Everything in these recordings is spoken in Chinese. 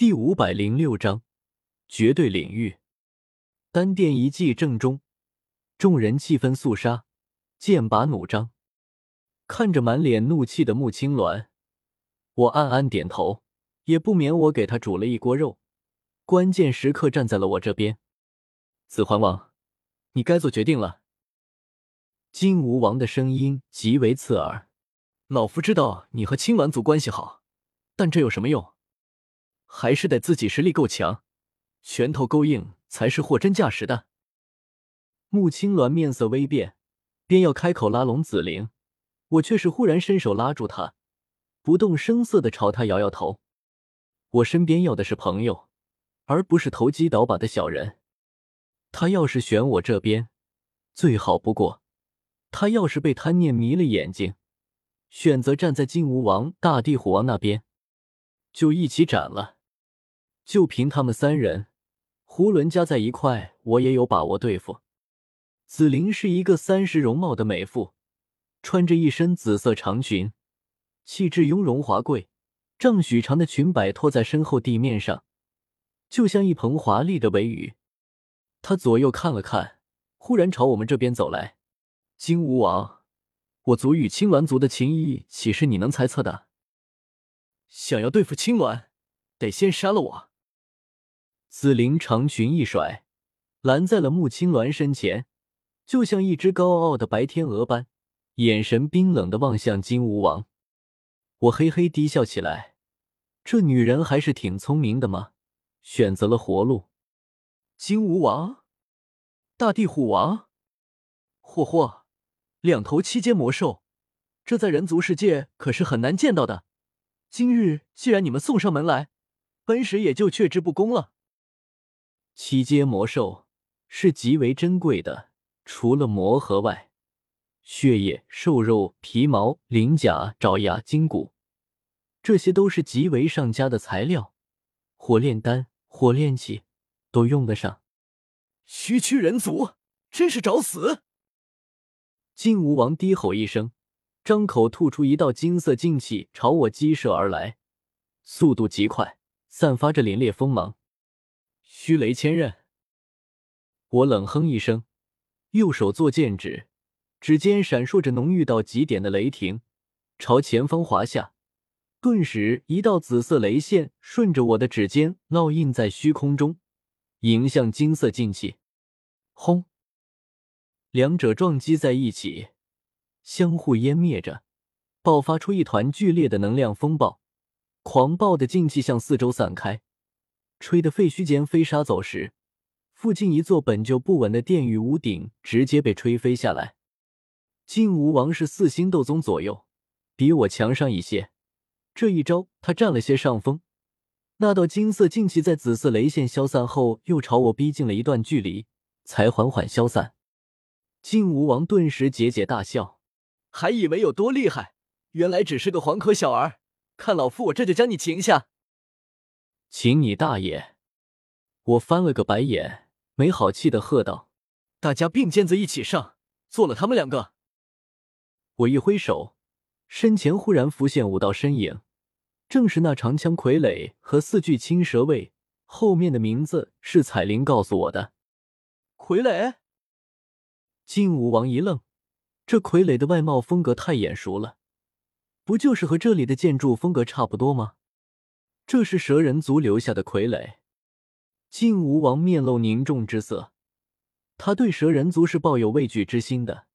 第五百零六章绝对领域。丹殿一骑正中，众人气氛肃杀，剑拔弩张。看着满脸怒气的穆青鸾，我暗暗点头，也不免我给他煮了一锅肉，关键时刻站在了我这边。子桓王，你该做决定了。金吾王的声音极为刺耳。老夫知道你和青鸾族关系好，但这有什么用？还是得自己实力够强，拳头够硬，才是货真价实的。穆青鸾面色微变，便要开口拉拢紫菱，我却是忽然伸手拉住他，不动声色的朝他摇摇头。我身边要的是朋友，而不是投机倒把的小人。他要是选我这边，最好不过；他要是被贪念迷了眼睛，选择站在金吾王、大地虎王那边，就一起斩了。就凭他们三人，囫囵加在一块，我也有把握对付。紫菱是一个三十容貌的美妇，穿着一身紫色长裙，气质雍容华贵，丈许长的裙摆拖在身后地面上，就像一蓬华丽的尾羽。她左右看了看，忽然朝我们这边走来。金吾王，我族与青鸾族的情谊，岂是你能猜测的？想要对付青鸾，得先杀了我。紫菱长裙一甩，拦在了穆青鸾身前，就像一只高傲的白天鹅般，眼神冰冷的望向金吾王。我嘿嘿低笑起来，这女人还是挺聪明的嘛，选择了活路。金吾王，大地虎王，嚯嚯，两头七阶魔兽，这在人族世界可是很难见到的。今日既然你们送上门来，本使也就却之不恭了。七阶魔兽是极为珍贵的，除了魔核外，血液、兽肉、皮毛、鳞甲、爪牙、筋骨，这些都是极为上佳的材料，火炼丹、火炼器都用得上。区区人族，真是找死！金吾王低吼一声，张口吐出一道金色劲气，朝我激射而来，速度极快，散发着凛冽锋芒。虚雷千刃，我冷哼一声，右手作剑指，指尖闪烁着浓郁到极点的雷霆，朝前方划下，顿时一道紫色雷线顺着我的指尖烙印在虚空中，迎向金色劲气。轰！两者撞击在一起，相互湮灭着，爆发出一团剧烈的能量风暴，狂暴的劲气向四周散开。吹得废墟间飞沙走石，附近一座本就不稳的殿宇屋顶直接被吹飞下来。金吾王是四星斗宗左右，比我强上一些。这一招他占了些上风。那道金色劲气在紫色雷线消散后，又朝我逼近了一段距离，才缓缓消散。金吾王顿时桀桀大笑，还以为有多厉害，原来只是个黄壳小儿。看老夫我这就将你擒下！请你大爷！我翻了个白眼，没好气的喝道：“大家并肩子一起上，做了他们两个！”我一挥手，身前忽然浮现五道身影，正是那长枪傀儡和四具青蛇卫。后面的名字是彩铃告诉我的。傀儡。金武王一愣，这傀儡的外貌风格太眼熟了，不就是和这里的建筑风格差不多吗？这是蛇人族留下的傀儡。金吾王面露凝重之色，他对蛇人族是抱有畏惧之心的。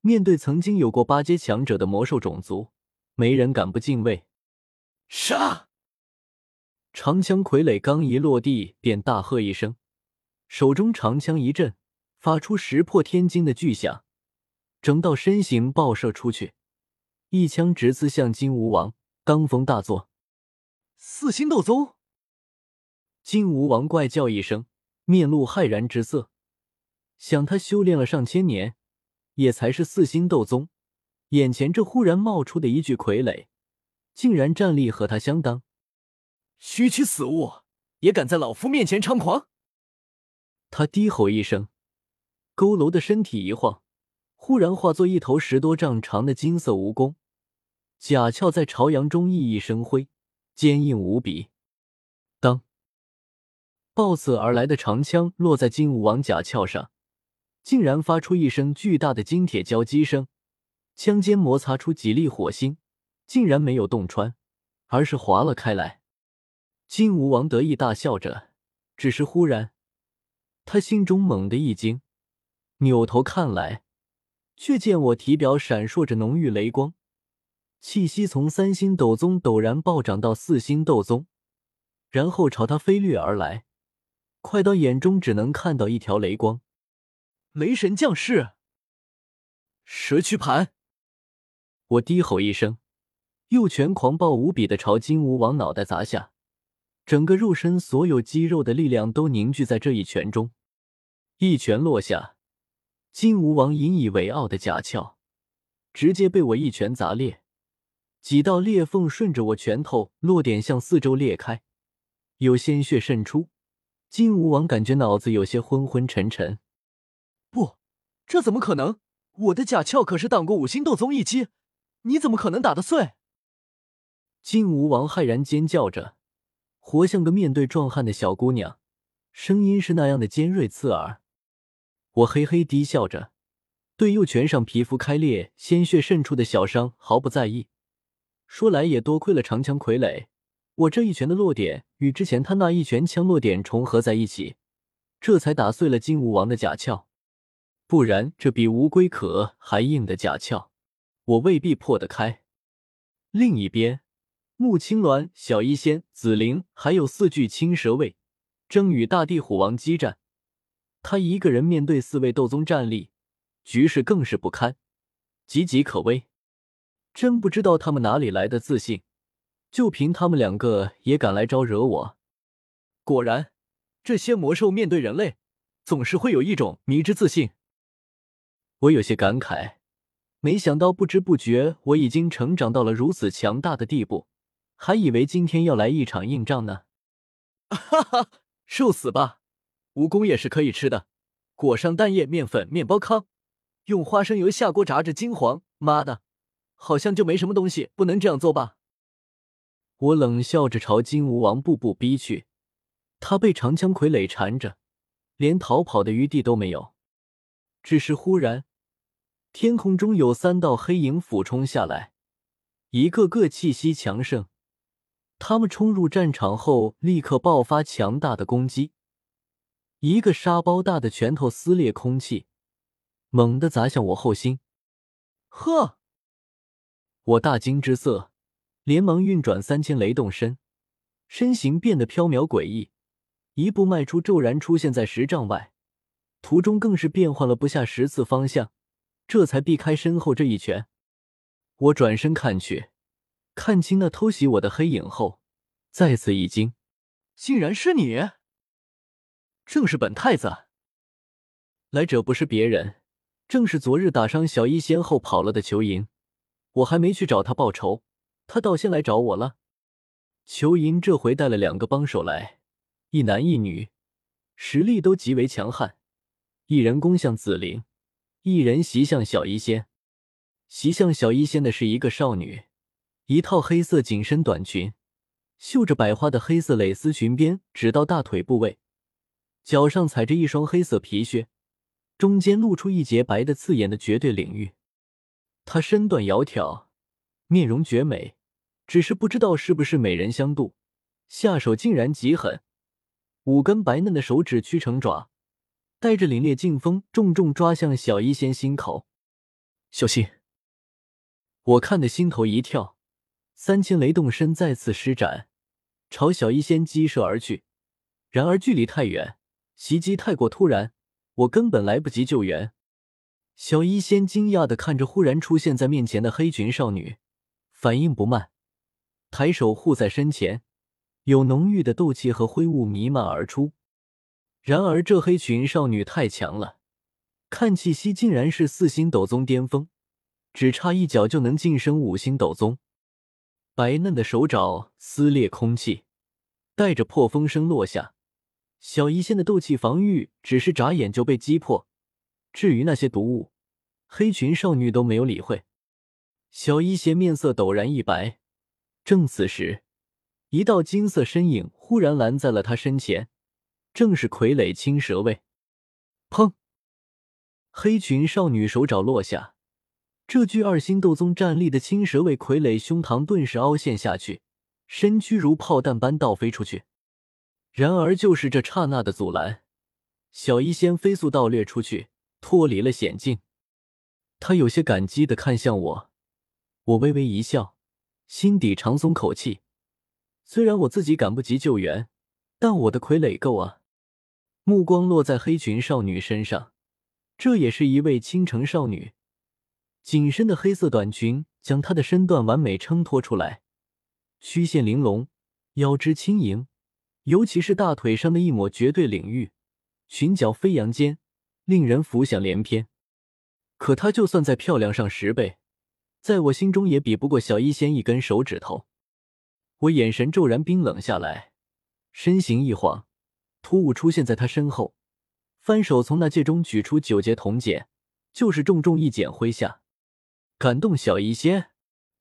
面对曾经有过八阶强者的魔兽种族，没人敢不敬畏。杀！长枪傀儡刚一落地，便大喝一声，手中长枪一震，发出石破天惊的巨响，整道身形爆射出去，一枪直刺向金吾王，罡风大作。四星斗宗，金吾王怪叫一声，面露骇然之色。想他修炼了上千年，也才是四星斗宗，眼前这忽然冒出的一具傀儡，竟然战力和他相当。区区死物，也敢在老夫面前猖狂！他低吼一声，佝偻的身体一晃，忽然化作一头十多丈长的金色蜈蚣，甲壳在朝阳中熠熠生辉。坚硬无比，当抱刺而来的长枪落在金武王甲鞘上，竟然发出一声巨大的金铁交击声，枪尖摩擦出几粒火星，竟然没有洞穿，而是划了开来。金武王得意大笑着，只是忽然，他心中猛地一惊，扭头看来，却见我体表闪烁着浓郁雷光，气息从三星斗宗陡然暴涨到四星斗宗，然后朝他飞掠而来，快到眼中只能看到一条雷光。雷神降世，蛇躯盘！我低吼一声，右拳狂暴无比的朝金吾王脑袋砸下。整个肉身所有肌肉的力量都凝聚在这一拳中，一拳落下，金吾王引以为傲的甲壳直接被我一拳砸裂，几道裂缝顺着我拳头落点向四周裂开，有鲜血渗出。金吾王感觉脑子有些昏昏沉沉。不，这怎么可能？我的甲鞘可是挡过五星斗宗一击，你怎么可能打得碎？金吾王骇然尖叫着。活像个面对壮汉的小姑娘，声音是那样的尖锐刺耳。我嘿嘿低笑着，对右拳上皮肤开裂、鲜血渗出的小伤毫不在意。说来也多亏了长枪傀儡，我这一拳的落点与之前他那一拳枪落点重合在一起，这才打碎了金吾王的甲壳。不然，这比乌龟壳还硬的甲壳，我未必破得开。另一边。穆青鸾、小医仙、紫菱，还有四具青蛇卫，正与大地虎王激战。他一个人面对四位斗宗战力，局势更是不堪，岌岌可危。真不知道他们哪里来的自信，就凭他们两个也敢来招惹我。果然，这些魔兽面对人类，总是会有一种迷之自信。我有些感慨，没想到不知不觉我已经成长到了如此强大的地步。还以为今天要来一场硬仗呢，哈哈，受死吧！蜈蚣也是可以吃的，裹上蛋液、面粉、面包糠，用花生油下锅炸至金黄。妈的，好像就没什么东西不能这样做吧？我冷笑着朝金吾王步步逼去，他被长枪傀儡缠着，连逃跑的余地都没有。只是忽然，天空中有三道黑影俯冲下来，一个个气息强盛。他们冲入战场后，立刻爆发强大的攻击。一个沙包大的拳头撕裂空气，猛地砸向我后心。呵！我大惊之色，连忙运转三千雷动身，身形变得飘渺诡异，一步迈出，骤然出现在十丈外。途中更是变换了不下十次方向，这才避开身后这一拳。我转身看去。看清那偷袭我的黑影后，再次一惊，竟然是你！正是本太子。来者不是别人，正是昨日打伤小医仙后跑了的裘莹。我还没去找他报仇，他倒先来找我了。裘银这回带了两个帮手来，一男一女，实力都极为强悍。一人攻向紫菱，一人袭向小医仙。袭向小医仙的是一个少女。一套黑色紧身短裙，绣着百花的黑色蕾丝裙边直到大腿部位，脚上踩着一双黑色皮靴，中间露出一截白的刺眼的绝对领域。她身段窈窕，面容绝美，只是不知道是不是美人相妒，下手竟然极狠，五根白嫩的手指屈成爪，带着凛冽劲风，重重抓向小医仙心口。小心！我看得心头一跳。三千雷动身再次施展，朝小医仙击射而去。然而距离太远，袭击太过突然，我根本来不及救援。小医仙惊讶的看着忽然出现在面前的黑裙少女，反应不慢，抬手护在身前，有浓郁的斗气和灰雾弥漫而出。然而这黑裙少女太强了，看气息竟然是四星斗宗巅峰，只差一脚就能晋升五星斗宗。白嫩的手爪撕裂空气，带着破风声落下。小医仙的斗气防御只是眨眼就被击破。至于那些毒物，黑裙少女都没有理会。小医仙面色陡然一白。正此时，一道金色身影忽然拦在了他身前，正是傀儡青蛇位。砰！黑裙少女手爪落下，这具二星斗宗战力的青蛇卫傀儡胸膛顿时凹陷下去，身躯如炮弹般倒飞出去。然而，就是这刹那的阻拦，小医仙飞速倒掠出去，脱离了险境。他有些感激的看向我，我微微一笑，心底长松口气。虽然我自己赶不及救援，但我的傀儡够啊！目光落在黑裙少女身上。这也是一位倾城少女，紧身的黑色短裙将她的身段完美衬托出来，曲线玲珑，腰肢轻盈，尤其是大腿上的一抹绝对领域，裙角飞扬间令人浮想联翩。可她就算再漂亮上十倍，在我心中也比不过小医仙一根手指头。我眼神骤然冰冷下来，身形一晃，突兀出现在她身后。翻手从那戒中取出九节铜简，就是重重一剪挥下，感动小医仙，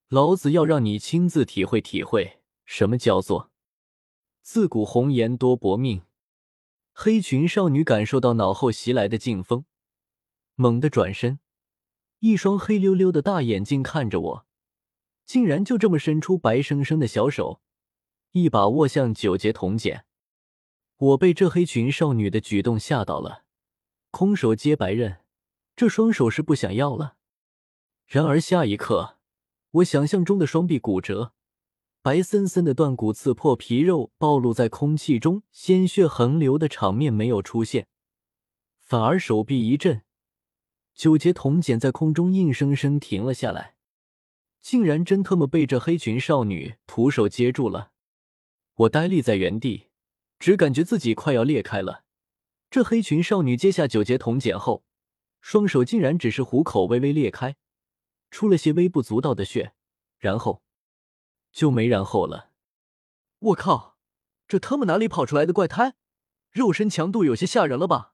老子要让你亲自体会体会什么叫做自古红颜多薄命。黑裙少女感受到脑后袭来的劲风，猛地转身，一双黑溜溜的大眼睛看着我，竟然就这么伸出白生生的小手，一把握向九节铜简。我被这黑裙少女的举动吓到了，空手接白刃，这双手是不想要了。然而下一刻，我想象中的双臂骨折、白森森的断骨刺破皮肉暴露在空气中、鲜血横流的场面没有出现，反而手臂一震，九节铜简在空中硬生生停了下来，竟然真他妈被这黑裙少女徒手接住了。我呆立在原地。只感觉自己快要裂开了。这黑裙少女接下九节铜简后，双手竟然只是虎口微微裂开，出了些微不足道的血，然后就没然后了。我靠，这他妈哪里跑出来的怪胎？肉身强度有些吓人了吧？